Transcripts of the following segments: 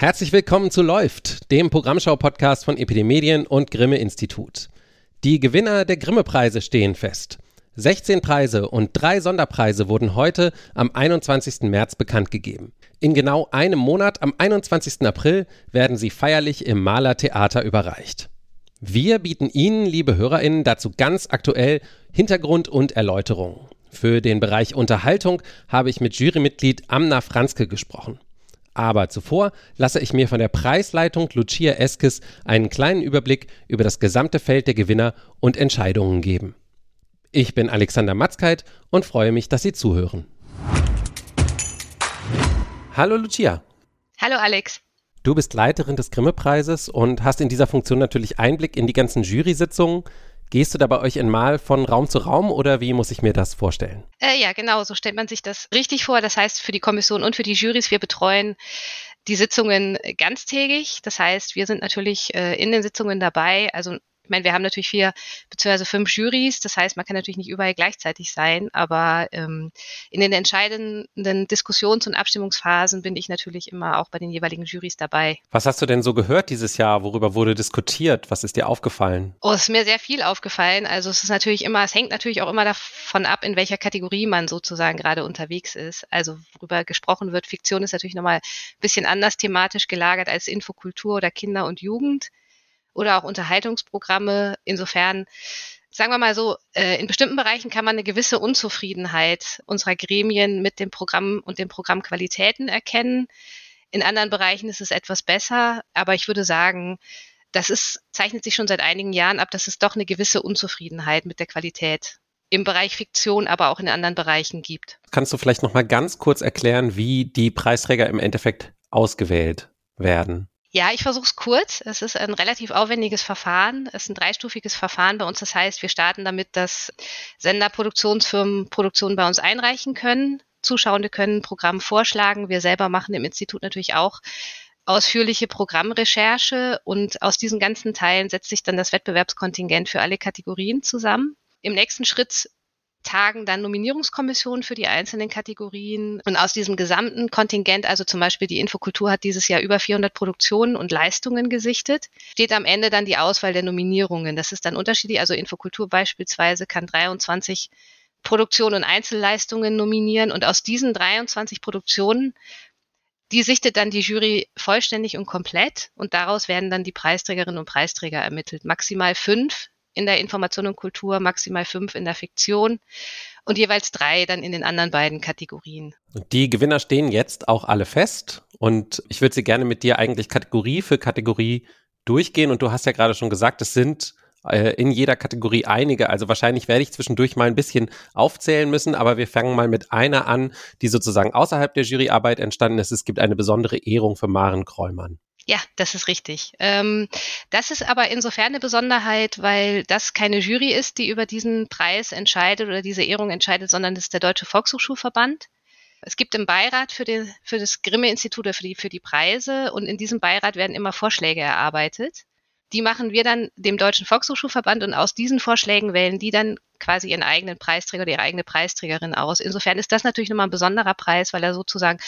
Herzlich willkommen zu Läuft, dem Programmschau-Podcast von Epidemedien und Grimme Institut. Die Gewinner der Grimme-Preise stehen fest. 16 Preise und drei Sonderpreise wurden heute am 21. März bekannt gegeben. In genau einem Monat, am 21. April, werden sie feierlich im Maler Theater überreicht. Wir bieten Ihnen, liebe HörerInnen, dazu ganz aktuell Hintergrund und Erläuterungen. Für den Bereich Unterhaltung habe ich mit Jurymitglied Amna Franzke gesprochen. Aber zuvor lasse ich mir von der Preisleitung Lucia Eskes einen kleinen Überblick über das gesamte Feld der Gewinner und Entscheidungen geben. Ich bin Alexander Matzkeit und freue mich, dass Sie zuhören. Hallo Lucia. Hallo Alex. Du bist Leiterin des Grimme-Preises und hast in dieser Funktion natürlich Einblick in die ganzen Jury-Sitzungen. Gehst du da bei euch in Mal von Raum zu Raum oder wie muss ich mir das vorstellen? Äh, ja, genau, so stellt man sich das richtig vor. Das heißt, für die Kommission und für die Jurys, wir betreuen die Sitzungen ganztägig. Das heißt, wir sind natürlich äh, in den Sitzungen dabei. Also ich meine, wir haben natürlich vier beziehungsweise fünf Jurys, das heißt, man kann natürlich nicht überall gleichzeitig sein, aber ähm, in den entscheidenden Diskussions- und Abstimmungsphasen bin ich natürlich immer auch bei den jeweiligen Jurys dabei. Was hast du denn so gehört dieses Jahr? Worüber wurde diskutiert? Was ist dir aufgefallen? Oh, es ist mir sehr viel aufgefallen. Also es ist natürlich immer, es hängt natürlich auch immer davon ab, in welcher Kategorie man sozusagen gerade unterwegs ist. Also worüber gesprochen wird, Fiktion ist natürlich nochmal ein bisschen anders thematisch gelagert als Infokultur oder Kinder und Jugend oder auch Unterhaltungsprogramme. Insofern, sagen wir mal so, äh, in bestimmten Bereichen kann man eine gewisse Unzufriedenheit unserer Gremien mit dem Programm und den Programmqualitäten erkennen. In anderen Bereichen ist es etwas besser, aber ich würde sagen, das ist, zeichnet sich schon seit einigen Jahren ab, dass es doch eine gewisse Unzufriedenheit mit der Qualität im Bereich Fiktion, aber auch in anderen Bereichen gibt. Kannst du vielleicht noch mal ganz kurz erklären, wie die Preisträger im Endeffekt ausgewählt werden? Ja, ich versuche es kurz. Es ist ein relativ aufwendiges Verfahren. Es ist ein dreistufiges Verfahren bei uns. Das heißt, wir starten damit, dass Senderproduktionsfirmen Produktionen bei uns einreichen können. Zuschauende können Programm vorschlagen. Wir selber machen im Institut natürlich auch ausführliche Programmrecherche und aus diesen ganzen Teilen setzt sich dann das Wettbewerbskontingent für alle Kategorien zusammen. Im nächsten Schritt tagen dann Nominierungskommissionen für die einzelnen Kategorien. Und aus diesem gesamten Kontingent, also zum Beispiel die Infokultur hat dieses Jahr über 400 Produktionen und Leistungen gesichtet, steht am Ende dann die Auswahl der Nominierungen. Das ist dann unterschiedlich. Also Infokultur beispielsweise kann 23 Produktionen und Einzelleistungen nominieren. Und aus diesen 23 Produktionen die sichtet dann die Jury vollständig und komplett und daraus werden dann die Preisträgerinnen und Preisträger ermittelt. Maximal fünf in der Information und Kultur, maximal fünf in der Fiktion und jeweils drei dann in den anderen beiden Kategorien. Die Gewinner stehen jetzt auch alle fest und ich würde sie gerne mit dir eigentlich Kategorie für Kategorie durchgehen und du hast ja gerade schon gesagt, es sind äh, in jeder Kategorie einige. Also wahrscheinlich werde ich zwischendurch mal ein bisschen aufzählen müssen, aber wir fangen mal mit einer an, die sozusagen außerhalb der Juryarbeit entstanden ist. Es gibt eine besondere Ehrung für Maren Kräumann. Ja, das ist richtig. Ähm, das ist aber insofern eine Besonderheit, weil das keine Jury ist, die über diesen Preis entscheidet oder diese Ehrung entscheidet, sondern das ist der Deutsche Volkshochschulverband. Es gibt einen Beirat für, den, für das Grimme-Institut oder für die, für die Preise und in diesem Beirat werden immer Vorschläge erarbeitet. Die machen wir dann dem Deutschen Volkshochschulverband und aus diesen Vorschlägen wählen die dann quasi ihren eigenen Preisträger oder ihre eigene Preisträgerin aus. Insofern ist das natürlich nochmal ein besonderer Preis, weil er sozusagen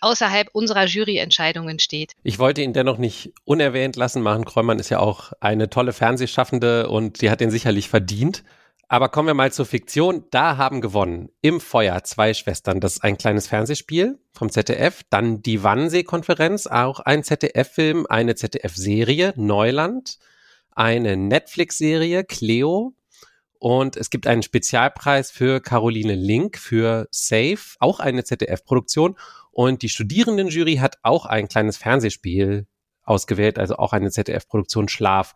außerhalb unserer Juryentscheidungen steht. Ich wollte ihn dennoch nicht unerwähnt lassen. Maren Kräumann ist ja auch eine tolle Fernsehschaffende und die hat den sicherlich verdient. Aber kommen wir mal zur Fiktion. Da haben gewonnen im Feuer zwei Schwestern. Das ist ein kleines Fernsehspiel vom ZDF. Dann die Wannsee-Konferenz, auch ein ZDF-Film, eine ZDF-Serie, Neuland, eine Netflix-Serie, Cleo. Und es gibt einen Spezialpreis für Caroline Link für Safe, auch eine ZDF-Produktion. Und die Studierendenjury hat auch ein kleines Fernsehspiel ausgewählt, also auch eine ZDF-Produktion Schlaf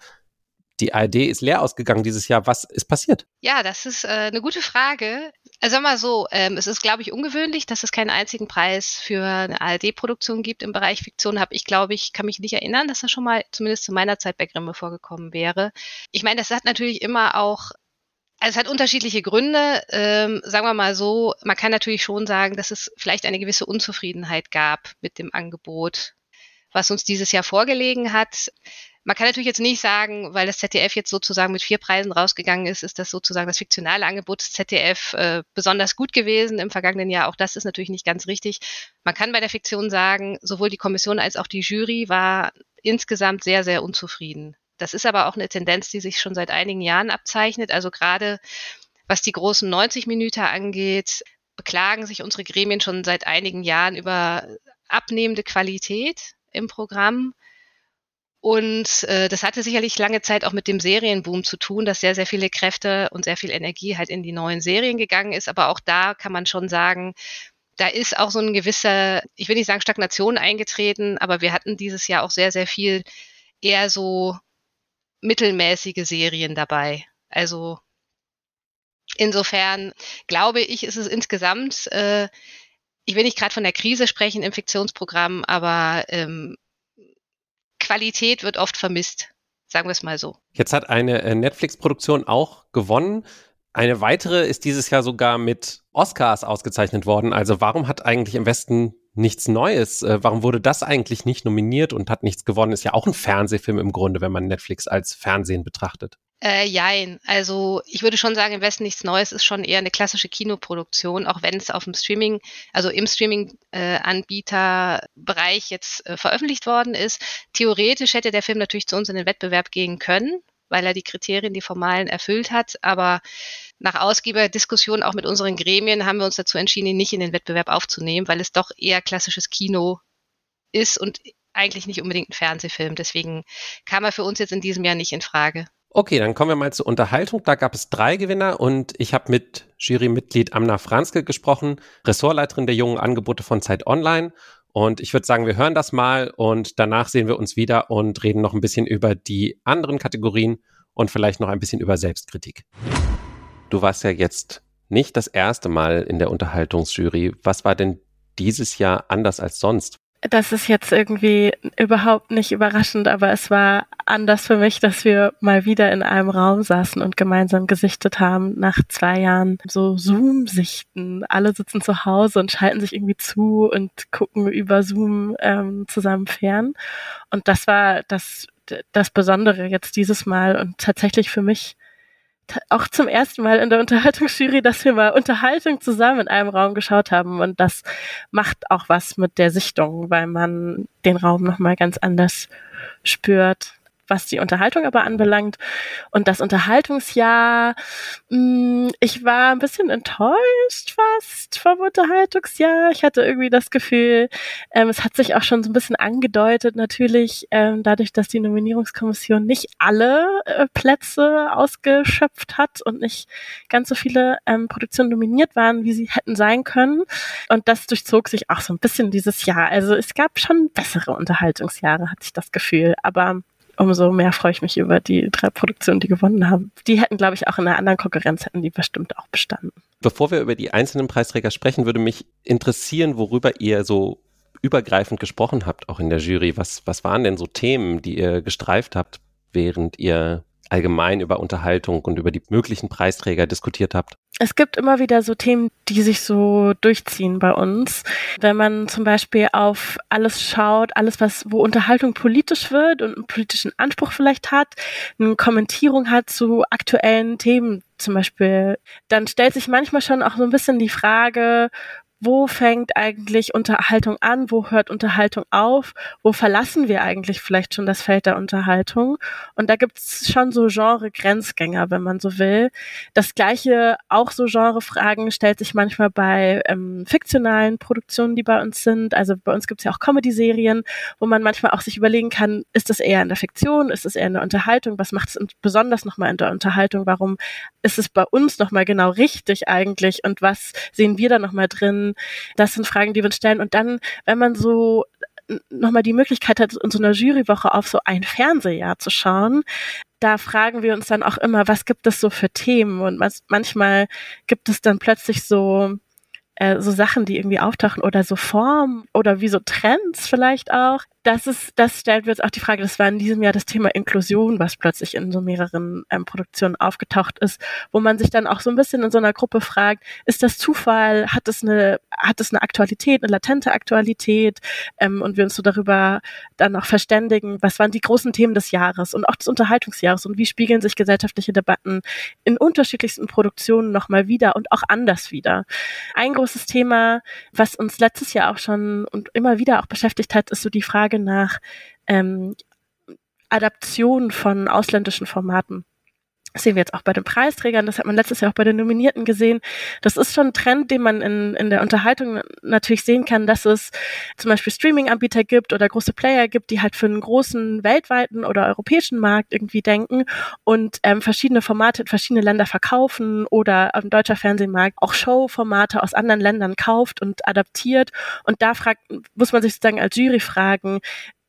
die ARD ist leer ausgegangen dieses Jahr. Was ist passiert? Ja, das ist äh, eine gute Frage. Also mal so, ähm, es ist, glaube ich, ungewöhnlich, dass es keinen einzigen Preis für eine ARD-Produktion gibt im Bereich Fiktion. Habe ich, glaube ich, kann mich nicht erinnern, dass das schon mal zumindest zu meiner Zeit bei Grimme vorgekommen wäre. Ich meine, das hat natürlich immer auch also es hat unterschiedliche Gründe. Ähm, sagen wir mal so, man kann natürlich schon sagen, dass es vielleicht eine gewisse Unzufriedenheit gab mit dem Angebot, was uns dieses Jahr vorgelegen hat Man kann natürlich jetzt nicht sagen, weil das ZDF jetzt sozusagen mit vier Preisen rausgegangen ist, ist das sozusagen das fiktionale Angebot des ZDF äh, besonders gut gewesen im vergangenen Jahr. Auch das ist natürlich nicht ganz richtig. Man kann bei der Fiktion sagen, sowohl die Kommission als auch die Jury war insgesamt sehr, sehr unzufrieden. Das ist aber auch eine Tendenz, die sich schon seit einigen Jahren abzeichnet. Also gerade was die großen 90 Minuten angeht, beklagen sich unsere Gremien schon seit einigen Jahren über abnehmende Qualität im Programm. Und äh, das hatte sicherlich lange Zeit auch mit dem Serienboom zu tun, dass sehr, sehr viele Kräfte und sehr viel Energie halt in die neuen Serien gegangen ist. Aber auch da kann man schon sagen, da ist auch so ein gewisser, ich will nicht sagen Stagnation eingetreten, aber wir hatten dieses Jahr auch sehr, sehr viel eher so mittelmäßige Serien dabei. Also insofern glaube ich, ist es insgesamt, äh, ich will nicht gerade von der Krise sprechen im Fiktionsprogramm, aber ähm, Qualität wird oft vermisst, sagen wir es mal so. Jetzt hat eine äh, Netflix-Produktion auch gewonnen. Eine weitere ist dieses Jahr sogar mit Oscars ausgezeichnet worden. Also warum hat eigentlich im Westen nichts Neues? Äh, warum wurde das eigentlich nicht nominiert und hat nichts gewonnen? Ist ja auch ein Fernsehfilm im Grunde, wenn man Netflix als Fernsehen betrachtet. Äh, jein. Also ich würde schon sagen, im Westen nichts Neues ist schon eher eine klassische Kinoproduktion, auch wenn es auf dem Streaming, also im Streaming-Anbieterbereich äh, jetzt äh, veröffentlicht worden ist. Theoretisch hätte der Film natürlich zu uns in den Wettbewerb gehen können, weil er die Kriterien, die formalen erfüllt hat. Aber nach Ausgeberdiskussion auch mit unseren Gremien haben wir uns dazu entschieden, ihn nicht in den Wettbewerb aufzunehmen, weil es doch eher klassisches Kino ist und eigentlich nicht unbedingt ein Fernsehfilm. Deswegen kam er für uns jetzt in diesem Jahr nicht in Frage. Okay, dann kommen wir mal zur Unterhaltung. Da gab es drei Gewinner und ich habe mit Jurymitglied Amna Franzke gesprochen, Ressortleiterin der jungen Angebote von Zeit Online. Und ich würde sagen, wir hören das mal und danach sehen wir uns wieder und reden noch ein bisschen über die anderen Kategorien und vielleicht noch ein bisschen über Selbstkritik. Du warst ja jetzt nicht das erste Mal in der Unterhaltungsjury. Was war denn dieses Jahr anders als sonst? Das ist jetzt irgendwie überhaupt nicht überraschend, aber es war anders für mich, dass wir mal wieder in einem Raum saßen und gemeinsam gesichtet haben nach zwei Jahren so Zoom-Sichten. Alle sitzen zu Hause und schalten sich irgendwie zu und gucken über Zoom ähm, zusammen fern. Und das war das, das Besondere jetzt dieses Mal und tatsächlich für mich auch zum ersten Mal in der Unterhaltungsjury, dass wir mal Unterhaltung zusammen in einem Raum geschaut haben. Und das macht auch was mit der Sichtung, weil man den Raum nochmal ganz anders spürt was die Unterhaltung aber anbelangt. Und das Unterhaltungsjahr, mh, mm, ich war ein bisschen enttäuscht fast vom Unterhaltungsjahr. Ich hatte irgendwie das Gefühl, ähm, es hat sich auch schon so ein bisschen angedeutet, natürlich, ähm, dadurch, dass die Nominierungskommission nicht alle äh, Plätze ausgeschöpft hat und nicht ganz so viele ähm, Produktionen nominiert waren, wie sie hätten sein können. Und das durchzog sich auch so ein bisschen dieses Jahr. Also es gab schon bessere Unterhaltungsjahre, hatte ich das Gefühl. Aber umso mehr freue ich mich über die drei Produktionen, die gewonnen haben. Die hätten, glaube ich, auch in einer anderen Konkurrenz hätten die bestimmt auch bestanden. Bevor wir über die einzelnen Preisträger sprechen, würde mich interessieren, worüber ihr so übergreifend gesprochen habt, auch in der Jury. Was, was waren denn so Themen, die ihr gestreift habt, während ihr allgemein über Unterhaltung und über die möglichen Preisträger diskutiert habt? Es gibt immer wieder so Themen, die sich so durchziehen bei uns. Wenn man zum Beispiel auf alles schaut, alles, was, wo Unterhaltung politisch wird und einen politischen Anspruch vielleicht hat, eine Kommentierung hat zu aktuellen Themen zum Beispiel, dann stellt sich manchmal schon auch so ein bisschen die Frage, wo fängt eigentlich Unterhaltung an, wo hört Unterhaltung auf, wo verlassen wir eigentlich vielleicht schon das Feld der Unterhaltung. Und da gibt's schon so Genre-Grenzgänger, wenn man so will. Das gleiche, auch so Genre-Fragen stellt sich manchmal bei ähm, fiktionalen Produktionen, die bei uns sind. Also bei uns gibt's ja auch Comedy-Serien, wo man manchmal auch sich überlegen kann, ist das eher in der Fiktion, ist es eher in der Unterhaltung, was macht es besonders nochmal in der Unterhaltung, warum ist es bei uns nochmal genau richtig eigentlich? Und was sehen wir da nochmal drin, das sind Fragen, die wir uns stellen. Und dann, wenn man so nochmal die Möglichkeit hat, in so einer Jurywoche auf so ein Fernsehjahr zu schauen, da fragen wir uns dann auch immer, was gibt es so für Themen? Und manchmal gibt es dann plötzlich so äh, so Sachen, die irgendwie auftauchen oder so Formen oder wie so Trends vielleicht auch. Das ist, das stellt jetzt auch die Frage, das war in diesem Jahr das Thema Inklusion, was plötzlich in so mehreren ähm, Produktionen aufgetaucht ist, wo man sich dann auch so ein bisschen in so einer Gruppe fragt, ist das Zufall, hat es eine, hat es eine Aktualität, eine latente Aktualität, ähm, und wir uns so darüber dann auch verständigen, was waren die großen Themen des Jahres und auch des Unterhaltungsjahres und wie spiegeln sich gesellschaftliche Debatten in unterschiedlichsten Produktionen nochmal wieder und auch anders wieder. Ein großes Thema, was uns letztes Jahr auch schon und immer wieder auch beschäftigt hat, ist so die Frage nach ähm, Adaption von ausländischen Formaten. Das sehen wir jetzt auch bei den Preisträgern, das hat man letztes Jahr auch bei den Nominierten gesehen. Das ist schon ein Trend, den man in, in der Unterhaltung natürlich sehen kann, dass es zum Beispiel Streaming-Anbieter gibt oder große Player gibt, die halt für einen großen weltweiten oder europäischen Markt irgendwie denken und ähm, verschiedene Formate in verschiedene Länder verkaufen oder dem deutscher Fernsehmarkt auch Show-Formate aus anderen Ländern kauft und adaptiert. Und da fragt, muss man sich sozusagen als Jury fragen,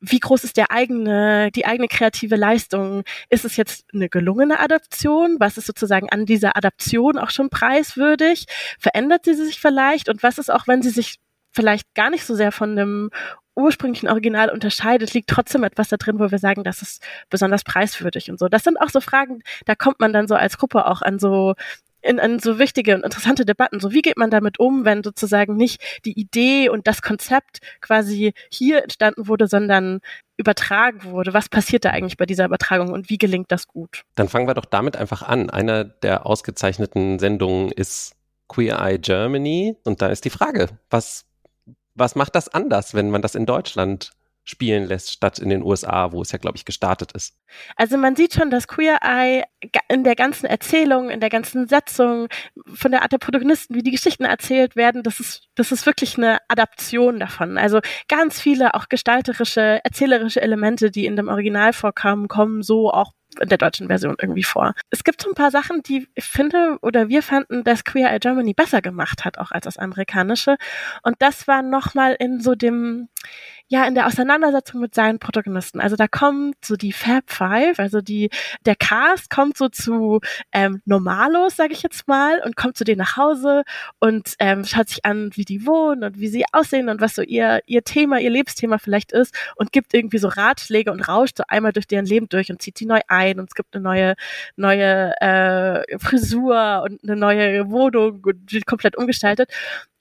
wie groß ist der eigene, die eigene kreative Leistung? Ist es jetzt eine gelungene Adaption? Was ist sozusagen an dieser Adaption auch schon preiswürdig? Verändert sie sich vielleicht? Und was ist auch, wenn sie sich vielleicht gar nicht so sehr von dem ursprünglichen Original unterscheidet, liegt trotzdem etwas da drin, wo wir sagen, das ist besonders preiswürdig und so. Das sind auch so Fragen, da kommt man dann so als Gruppe auch an so in, in so wichtige und interessante Debatten. So, wie geht man damit um, wenn sozusagen nicht die Idee und das Konzept quasi hier entstanden wurde, sondern übertragen wurde? Was passiert da eigentlich bei dieser Übertragung und wie gelingt das gut? Dann fangen wir doch damit einfach an. Einer der ausgezeichneten Sendungen ist Queer Eye Germany. Und da ist die Frage, was, was macht das anders, wenn man das in Deutschland spielen lässt, statt in den USA, wo es ja, glaube ich, gestartet ist. Also man sieht schon, dass Queer Eye in der ganzen Erzählung, in der ganzen Setzung, von der Art der Protagonisten, wie die Geschichten erzählt werden, das ist, das ist wirklich eine Adaption davon. Also ganz viele auch gestalterische, erzählerische Elemente, die in dem Original vorkommen, kommen so auch in der deutschen Version irgendwie vor. Es gibt so ein paar Sachen, die ich finde oder wir fanden, dass Queer Eye Germany besser gemacht hat, auch als das amerikanische. Und das war nochmal in so dem, ja, in der Auseinandersetzung mit seinen Protagonisten. Also da kommt so die Fab Five, also die, der Cast kommt so zu ähm, Normalos, sage ich jetzt mal, und kommt zu denen nach Hause und ähm, schaut sich an, wie die wohnen und wie sie aussehen und was so ihr, ihr Thema, ihr Lebensthema vielleicht ist und gibt irgendwie so Ratschläge und rauscht so einmal durch deren Leben durch und zieht sie neu ein und es gibt eine neue, neue äh, Frisur und eine neue Wohnung und die komplett umgestaltet.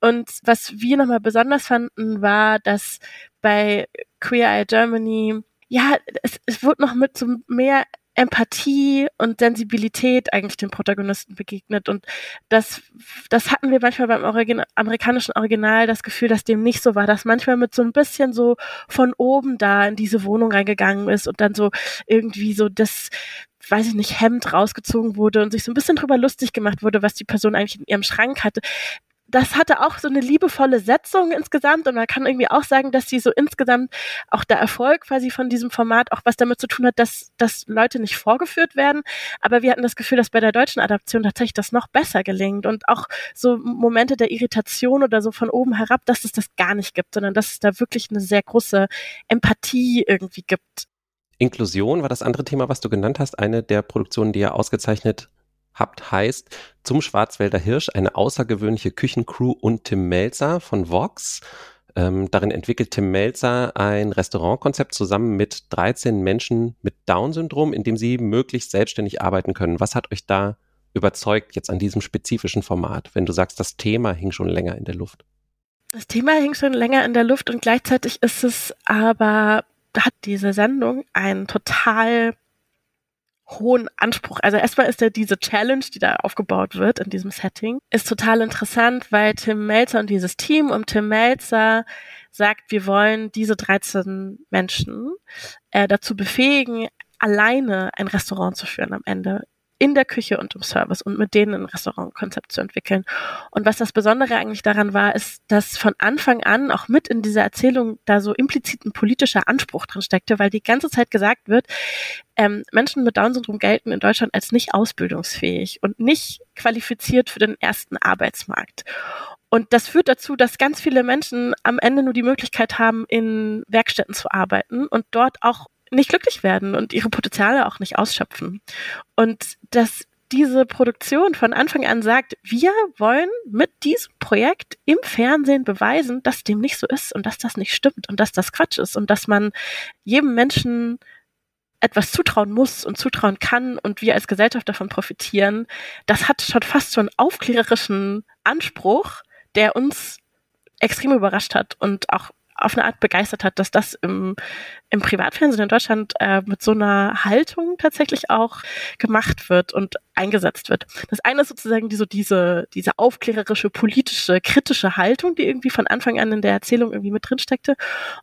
Und was wir nochmal besonders fanden, war, dass bei Queer Eye Germany, ja, es, es wurde noch mit so mehr Empathie und Sensibilität eigentlich den Protagonisten begegnet. Und das, das hatten wir manchmal beim Origin amerikanischen Original das Gefühl, dass dem nicht so war, dass manchmal mit so ein bisschen so von oben da in diese Wohnung reingegangen ist und dann so irgendwie so das, weiß ich nicht, Hemd rausgezogen wurde und sich so ein bisschen drüber lustig gemacht wurde, was die Person eigentlich in ihrem Schrank hatte das hatte auch so eine liebevolle Setzung insgesamt und man kann irgendwie auch sagen, dass sie so insgesamt auch der Erfolg quasi von diesem Format auch was damit zu tun hat, dass, dass Leute nicht vorgeführt werden. Aber wir hatten das Gefühl, dass bei der deutschen Adaption tatsächlich das noch besser gelingt und auch so Momente der Irritation oder so von oben herab, dass es das gar nicht gibt, sondern dass es da wirklich eine sehr große Empathie irgendwie gibt. Inklusion war das andere Thema, was du genannt hast. Eine der Produktionen, die ja ausgezeichnet habt, heißt Zum Schwarzwälder Hirsch, eine außergewöhnliche Küchencrew und Tim Melzer von Vox. Ähm, darin entwickelt Tim Melzer ein Restaurantkonzept zusammen mit 13 Menschen mit Down-Syndrom, in dem sie möglichst selbstständig arbeiten können. Was hat euch da überzeugt jetzt an diesem spezifischen Format, wenn du sagst, das Thema hing schon länger in der Luft? Das Thema hing schon länger in der Luft und gleichzeitig ist es aber, hat diese Sendung einen total hohen Anspruch. Also erstmal ist ja diese Challenge, die da aufgebaut wird in diesem Setting, ist total interessant, weil Tim Melzer und dieses Team um Tim Melzer sagt, wir wollen diese 13 Menschen äh, dazu befähigen, alleine ein Restaurant zu führen am Ende in der Küche und im Service und mit denen ein Restaurantkonzept zu entwickeln. Und was das Besondere eigentlich daran war, ist, dass von Anfang an auch mit in dieser Erzählung da so implizit ein politischer Anspruch drin steckte, weil die ganze Zeit gesagt wird, ähm, Menschen mit Down-Syndrom gelten in Deutschland als nicht ausbildungsfähig und nicht qualifiziert für den ersten Arbeitsmarkt. Und das führt dazu, dass ganz viele Menschen am Ende nur die Möglichkeit haben, in Werkstätten zu arbeiten und dort auch nicht glücklich werden und ihre Potenziale auch nicht ausschöpfen. Und das diese Produktion von Anfang an sagt, wir wollen mit diesem Projekt im Fernsehen beweisen, dass dem nicht so ist und dass das nicht stimmt und dass das Quatsch ist und dass man jedem Menschen etwas zutrauen muss und zutrauen kann und wir als Gesellschaft davon profitieren, das hat schon fast so einen aufklärerischen Anspruch, der uns extrem überrascht hat und auch auf eine Art begeistert hat, dass das im, im Privatfernsehen in Deutschland äh, mit so einer Haltung tatsächlich auch gemacht wird und eingesetzt wird. Das eine ist sozusagen die, so diese, diese aufklärerische, politische, kritische Haltung, die irgendwie von Anfang an in der Erzählung irgendwie mit drin steckte.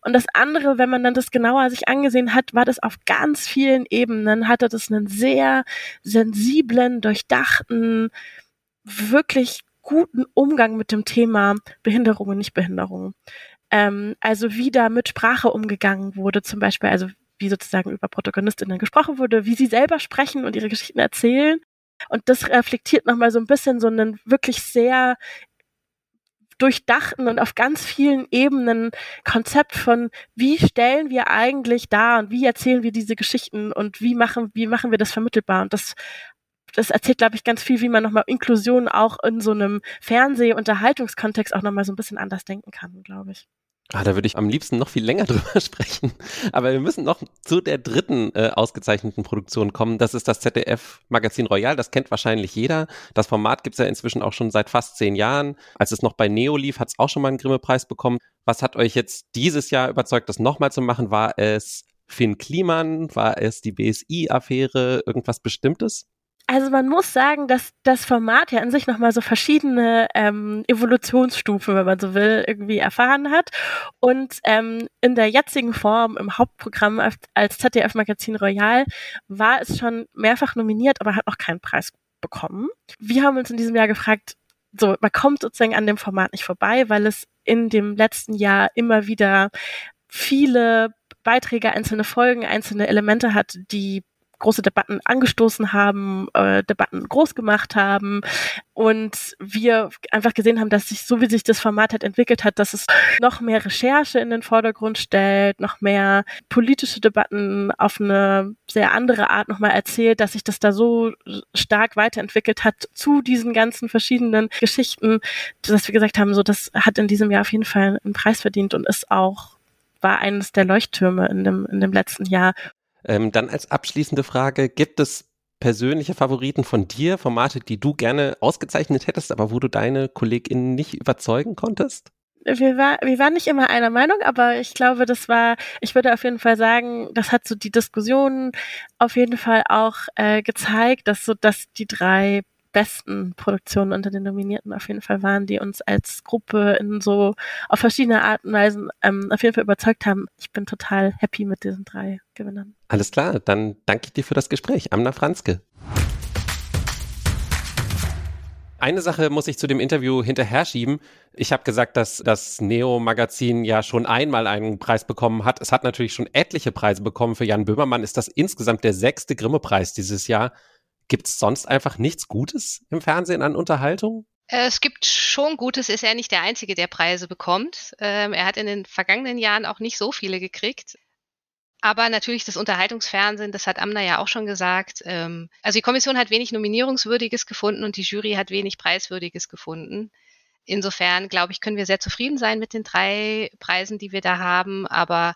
Und das andere, wenn man dann das genauer sich angesehen hat, war das auf ganz vielen Ebenen, hatte das einen sehr sensiblen, durchdachten, wirklich guten Umgang mit dem Thema Behinderung und Nichtbehinderung. Ähm, also wie da mit Sprache umgegangen wurde, zum Beispiel, also wie sozusagen über Protagonistinnen gesprochen wurde, wie sie selber sprechen und ihre Geschichten erzählen. Und das reflektiert nochmal so ein bisschen so einen wirklich sehr durchdachten und auf ganz vielen Ebenen Konzept von, wie stellen wir eigentlich da und wie erzählen wir diese Geschichten und wie machen, wie machen wir das vermittelbar. Und das das erzählt, glaube ich, ganz viel, wie man nochmal Inklusion auch in so einem Fernseh-Unterhaltungskontext auch nochmal so ein bisschen anders denken kann, glaube ich. Ah, da würde ich am liebsten noch viel länger drüber sprechen. Aber wir müssen noch zu der dritten äh, ausgezeichneten Produktion kommen. Das ist das ZDF Magazin Royal. Das kennt wahrscheinlich jeder. Das Format gibt es ja inzwischen auch schon seit fast zehn Jahren. Als es noch bei Neo lief, hat es auch schon mal einen Grimme-Preis bekommen. Was hat euch jetzt dieses Jahr überzeugt, das nochmal zu machen? War es Finn Kliman? War es die BSI-Affäre? Irgendwas Bestimmtes? Also man muss sagen, dass das Format ja an sich nochmal so verschiedene ähm, Evolutionsstufen, wenn man so will, irgendwie erfahren hat. Und ähm, in der jetzigen Form im Hauptprogramm als ZDF Magazin Royal war es schon mehrfach nominiert, aber hat noch keinen Preis bekommen. Wir haben uns in diesem Jahr gefragt, so, man kommt sozusagen an dem Format nicht vorbei, weil es in dem letzten Jahr immer wieder viele Beiträge, einzelne Folgen, einzelne Elemente hat, die große Debatten angestoßen haben, äh, Debatten groß gemacht haben und wir einfach gesehen haben, dass sich so wie sich das Format halt entwickelt hat, dass es noch mehr Recherche in den Vordergrund stellt, noch mehr politische Debatten auf eine sehr andere Art nochmal erzählt, dass sich das da so stark weiterentwickelt hat zu diesen ganzen verschiedenen Geschichten, dass wir gesagt haben, so das hat in diesem Jahr auf jeden Fall einen Preis verdient und ist auch war eines der Leuchttürme in dem, in dem letzten Jahr. Ähm, dann als abschließende Frage, gibt es persönliche Favoriten von dir, Formate, die du gerne ausgezeichnet hättest, aber wo du deine KollegInnen nicht überzeugen konntest? Wir, war, wir waren nicht immer einer Meinung, aber ich glaube, das war, ich würde auf jeden Fall sagen, das hat so die Diskussion auf jeden Fall auch äh, gezeigt, dass so, dass die drei besten Produktionen unter den Nominierten auf jeden Fall waren, die uns als Gruppe in so auf verschiedene Arten und Weisen ähm, auf jeden Fall überzeugt haben. Ich bin total happy mit diesen drei Gewinnern. Alles klar, dann danke ich dir für das Gespräch. Amna Franzke. Eine Sache muss ich zu dem Interview hinterher schieben. Ich habe gesagt, dass das Neo-Magazin ja schon einmal einen Preis bekommen hat. Es hat natürlich schon etliche Preise bekommen. Für Jan Böhmermann ist das insgesamt der sechste Grimme-Preis dieses Jahr. Gibt es sonst einfach nichts Gutes im Fernsehen an Unterhaltung? Äh, es gibt schon Gutes, ist er nicht der Einzige, der Preise bekommt. Ähm, er hat in den vergangenen Jahren auch nicht so viele gekriegt. Aber natürlich das Unterhaltungsfernsehen, das hat Amna ja auch schon gesagt. Ähm, also die Kommission hat wenig Nominierungswürdiges gefunden und die Jury hat wenig Preiswürdiges gefunden. Insofern, glaube ich, können wir sehr zufrieden sein mit den drei Preisen, die wir da haben. Aber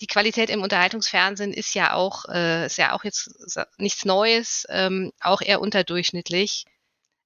die Qualität im Unterhaltungsfernsehen ist ja auch, äh, ist ja auch jetzt nichts Neues, ähm, auch eher unterdurchschnittlich.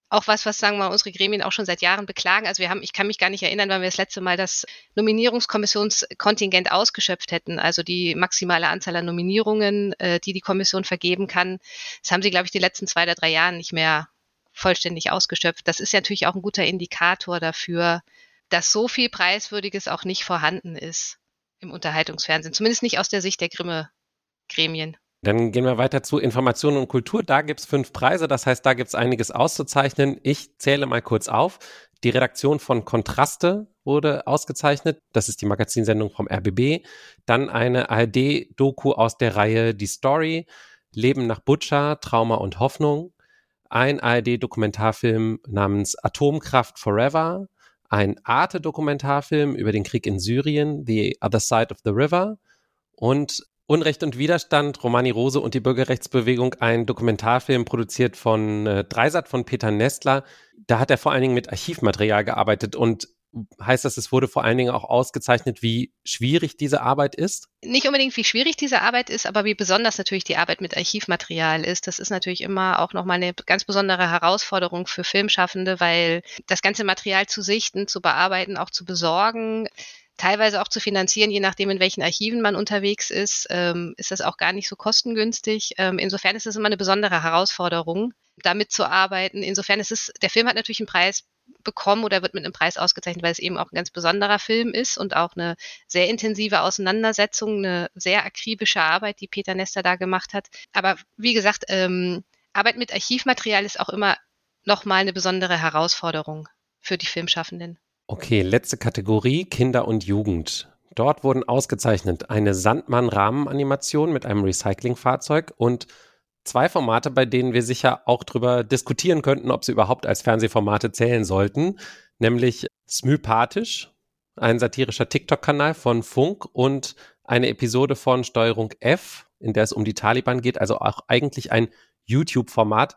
Auch was, was sagen wir mal, unsere Gremien auch schon seit Jahren beklagen. Also wir haben, ich kann mich gar nicht erinnern, wann wir das letzte Mal das Nominierungskommissionskontingent ausgeschöpft hätten. Also die maximale Anzahl an Nominierungen, äh, die die Kommission vergeben kann. Das haben sie, glaube ich, die letzten zwei oder drei Jahren nicht mehr vollständig ausgeschöpft. Das ist natürlich auch ein guter Indikator dafür, dass so viel Preiswürdiges auch nicht vorhanden ist im Unterhaltungsfernsehen, zumindest nicht aus der Sicht der Grimme-Gremien. Dann gehen wir weiter zu Information und Kultur. Da gibt es fünf Preise, das heißt, da gibt es einiges auszuzeichnen. Ich zähle mal kurz auf. Die Redaktion von Kontraste wurde ausgezeichnet. Das ist die Magazinsendung vom RBB. Dann eine ARD-Doku aus der Reihe Die Story, Leben nach Butcher, Trauma und Hoffnung. Ein ARD-Dokumentarfilm namens Atomkraft Forever ein Arte-Dokumentarfilm über den Krieg in Syrien, The Other Side of the River und Unrecht und Widerstand, Romani Rose und die Bürgerrechtsbewegung, ein Dokumentarfilm produziert von äh, Dreisat von Peter Nestler. Da hat er vor allen Dingen mit Archivmaterial gearbeitet und heißt das, es wurde vor allen Dingen auch ausgezeichnet, wie schwierig diese Arbeit ist? Nicht unbedingt, wie schwierig diese Arbeit ist, aber wie besonders natürlich die Arbeit mit Archivmaterial ist. Das ist natürlich immer auch nochmal eine ganz besondere Herausforderung für Filmschaffende, weil das ganze Material zu sichten, zu bearbeiten, auch zu besorgen, teilweise auch zu finanzieren, je nachdem, in welchen Archiven man unterwegs ist, ähm, ist das auch gar nicht so kostengünstig. Ähm, insofern ist es immer eine besondere Herausforderung, damit zu arbeiten. Insofern ist es, der Film hat natürlich einen Preis bekommen oder wird mit einem Preis ausgezeichnet, weil es eben auch ein ganz besonderer Film ist und auch eine sehr intensive Auseinandersetzung, eine sehr akribische Arbeit, die Peter Nester da gemacht hat. Aber wie gesagt, ähm, Arbeit mit Archivmaterial ist auch immer nochmal eine besondere Herausforderung für die Filmschaffenden. Okay, letzte Kategorie, Kinder und Jugend. Dort wurden ausgezeichnet eine Sandmann-Rahmenanimation mit einem Recyclingfahrzeug und zwei Formate, bei denen wir sicher auch drüber diskutieren könnten, ob sie überhaupt als Fernsehformate zählen sollten, nämlich Smypathisch, ein satirischer TikTok-Kanal von Funk und eine Episode von Steuerung F, in der es um die Taliban geht, also auch eigentlich ein YouTube-Format,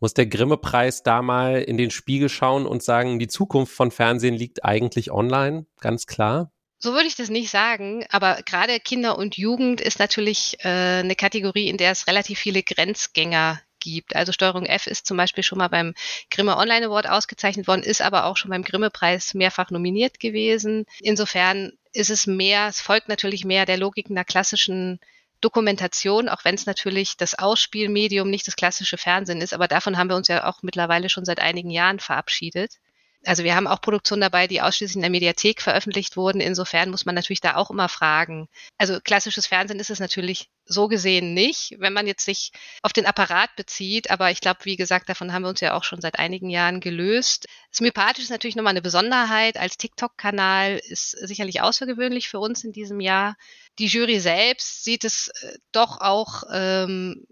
muss der Grimme-Preis da mal in den Spiegel schauen und sagen, die Zukunft von Fernsehen liegt eigentlich online, ganz klar? So würde ich das nicht sagen, aber gerade Kinder und Jugend ist natürlich äh, eine Kategorie, in der es relativ viele Grenzgänger gibt. Also Steuerung F ist zum Beispiel schon mal beim Grimme Online Award ausgezeichnet worden, ist aber auch schon beim Grimme Preis mehrfach nominiert gewesen. Insofern ist es mehr, es folgt natürlich mehr der Logik einer klassischen Dokumentation, auch wenn es natürlich das Ausspielmedium nicht das klassische Fernsehen ist, aber davon haben wir uns ja auch mittlerweile schon seit einigen Jahren verabschiedet. Also wir haben auch Produktionen dabei, die ausschließlich in der Mediathek veröffentlicht wurden. Insofern muss man natürlich da auch immer fragen. Also klassisches Fernsehen ist es natürlich so gesehen nicht, wenn man jetzt sich auf den Apparat bezieht. Aber ich glaube, wie gesagt, davon haben wir uns ja auch schon seit einigen Jahren gelöst. Smypathisch ist natürlich nochmal eine Besonderheit. Als TikTok-Kanal ist sicherlich außergewöhnlich für uns in diesem Jahr. Die Jury selbst sieht es äh, doch auch ähm,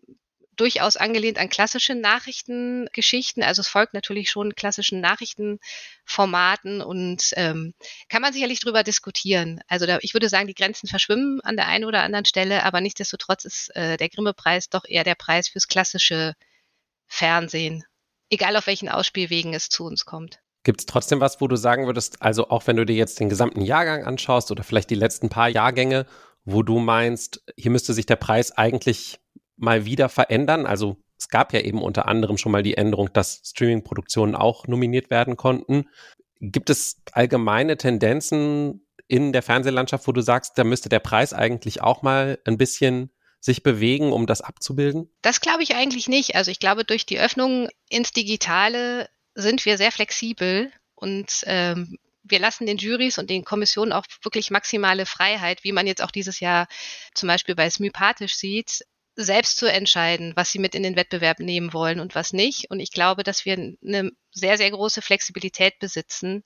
durchaus angelehnt an klassische Nachrichtengeschichten. Also es folgt natürlich schon klassischen Nachrichtenformaten und ähm, kann man sicherlich drüber diskutieren. Also da, ich würde sagen, die Grenzen verschwimmen an der einen oder anderen Stelle, aber nichtsdestotrotz ist äh, der Grimme-Preis doch eher der Preis fürs klassische Fernsehen. Egal auf welchen Ausspielwegen es zu uns kommt. Gibt es trotzdem was, wo du sagen würdest, also auch wenn du dir jetzt den gesamten Jahrgang anschaust oder vielleicht die letzten paar Jahrgänge, wo du meinst, hier müsste sich der Preis eigentlich mal wieder verändern? Also es gab ja eben unter anderem schon mal die Änderung, dass Streaming-Produktionen auch nominiert werden konnten. Gibt es allgemeine Tendenzen in der Fernsehlandschaft, wo du sagst, da müsste der Preis eigentlich auch mal ein bisschen sich bewegen, um das abzubilden? Das glaube ich eigentlich nicht. Also ich glaube, durch die Öffnung ins Digitale sind wir sehr flexibel und ähm, wir lassen den Juries und den Kommissionen auch wirklich maximale Freiheit, wie man jetzt auch dieses Jahr zum Beispiel bei Smypathisch sieht, selbst zu entscheiden, was sie mit in den Wettbewerb nehmen wollen und was nicht. Und ich glaube, dass wir eine sehr, sehr große Flexibilität besitzen.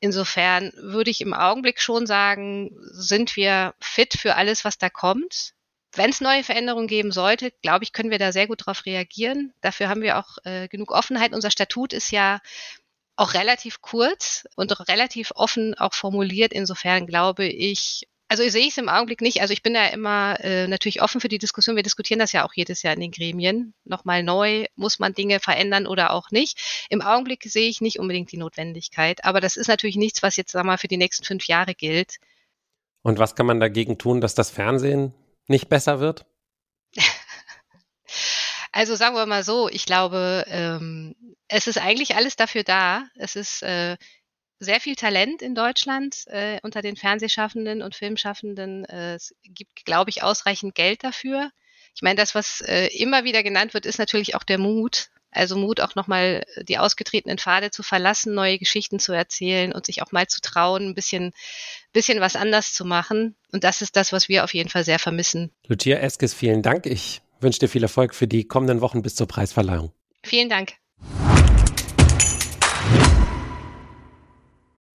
Insofern würde ich im Augenblick schon sagen, sind wir fit für alles, was da kommt. Wenn es neue Veränderungen geben sollte, glaube ich, können wir da sehr gut darauf reagieren. Dafür haben wir auch äh, genug Offenheit. Unser Statut ist ja auch relativ kurz und relativ offen auch formuliert. Insofern glaube ich, also sehe ich es im Augenblick nicht. Also ich bin da immer äh, natürlich offen für die Diskussion. Wir diskutieren das ja auch jedes Jahr in den Gremien. Nochmal neu, muss man Dinge verändern oder auch nicht. Im Augenblick sehe ich nicht unbedingt die Notwendigkeit. Aber das ist natürlich nichts, was jetzt sag mal für die nächsten fünf Jahre gilt. Und was kann man dagegen tun, dass das Fernsehen nicht besser wird? Also sagen wir mal so, ich glaube, ähm, es ist eigentlich alles dafür da. Es ist äh, sehr viel Talent in Deutschland äh, unter den Fernsehschaffenden und Filmschaffenden. Äh, es gibt, glaube ich, ausreichend Geld dafür. Ich meine, das, was äh, immer wieder genannt wird, ist natürlich auch der Mut. Also Mut, auch nochmal die ausgetretenen Pfade zu verlassen, neue Geschichten zu erzählen und sich auch mal zu trauen, ein bisschen, bisschen was anders zu machen. Und das ist das, was wir auf jeden Fall sehr vermissen. Lucia Eskes, vielen Dank. Ich wünsche dir viel Erfolg für die kommenden Wochen bis zur Preisverleihung. Vielen Dank.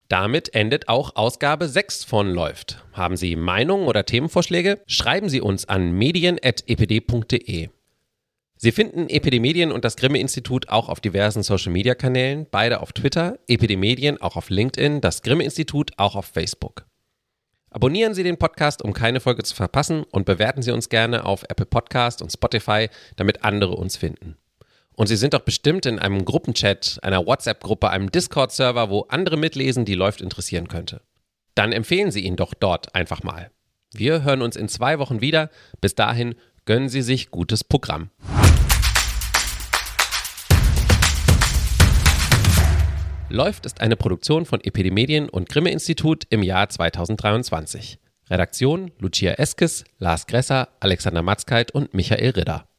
Damit endet auch Ausgabe 6 von Läuft. Haben Sie Meinungen oder Themenvorschläge? Schreiben Sie uns an medien.epd.de. Sie finden Epidemedien und das Grimme-Institut auch auf diversen Social-Media-Kanälen, beide auf Twitter, Epidemedien auch auf LinkedIn, das Grimme-Institut auch auf Facebook. Abonnieren Sie den Podcast, um keine Folge zu verpassen und bewerten Sie uns gerne auf Apple Podcast und Spotify, damit andere uns finden. Und Sie sind doch bestimmt in einem Gruppenchat, einer WhatsApp-Gruppe, einem Discord-Server, wo andere mitlesen, die läuft interessieren könnte. Dann empfehlen Sie ihn doch dort einfach mal. Wir hören uns in zwei Wochen wieder. Bis dahin gönnen Sie sich gutes Programm. Läuft ist eine Produktion von Epidemedien und Grimme Institut im Jahr 2023. Redaktion Lucia Eskes, Lars Gresser, Alexander Matzkeit und Michael Ridder.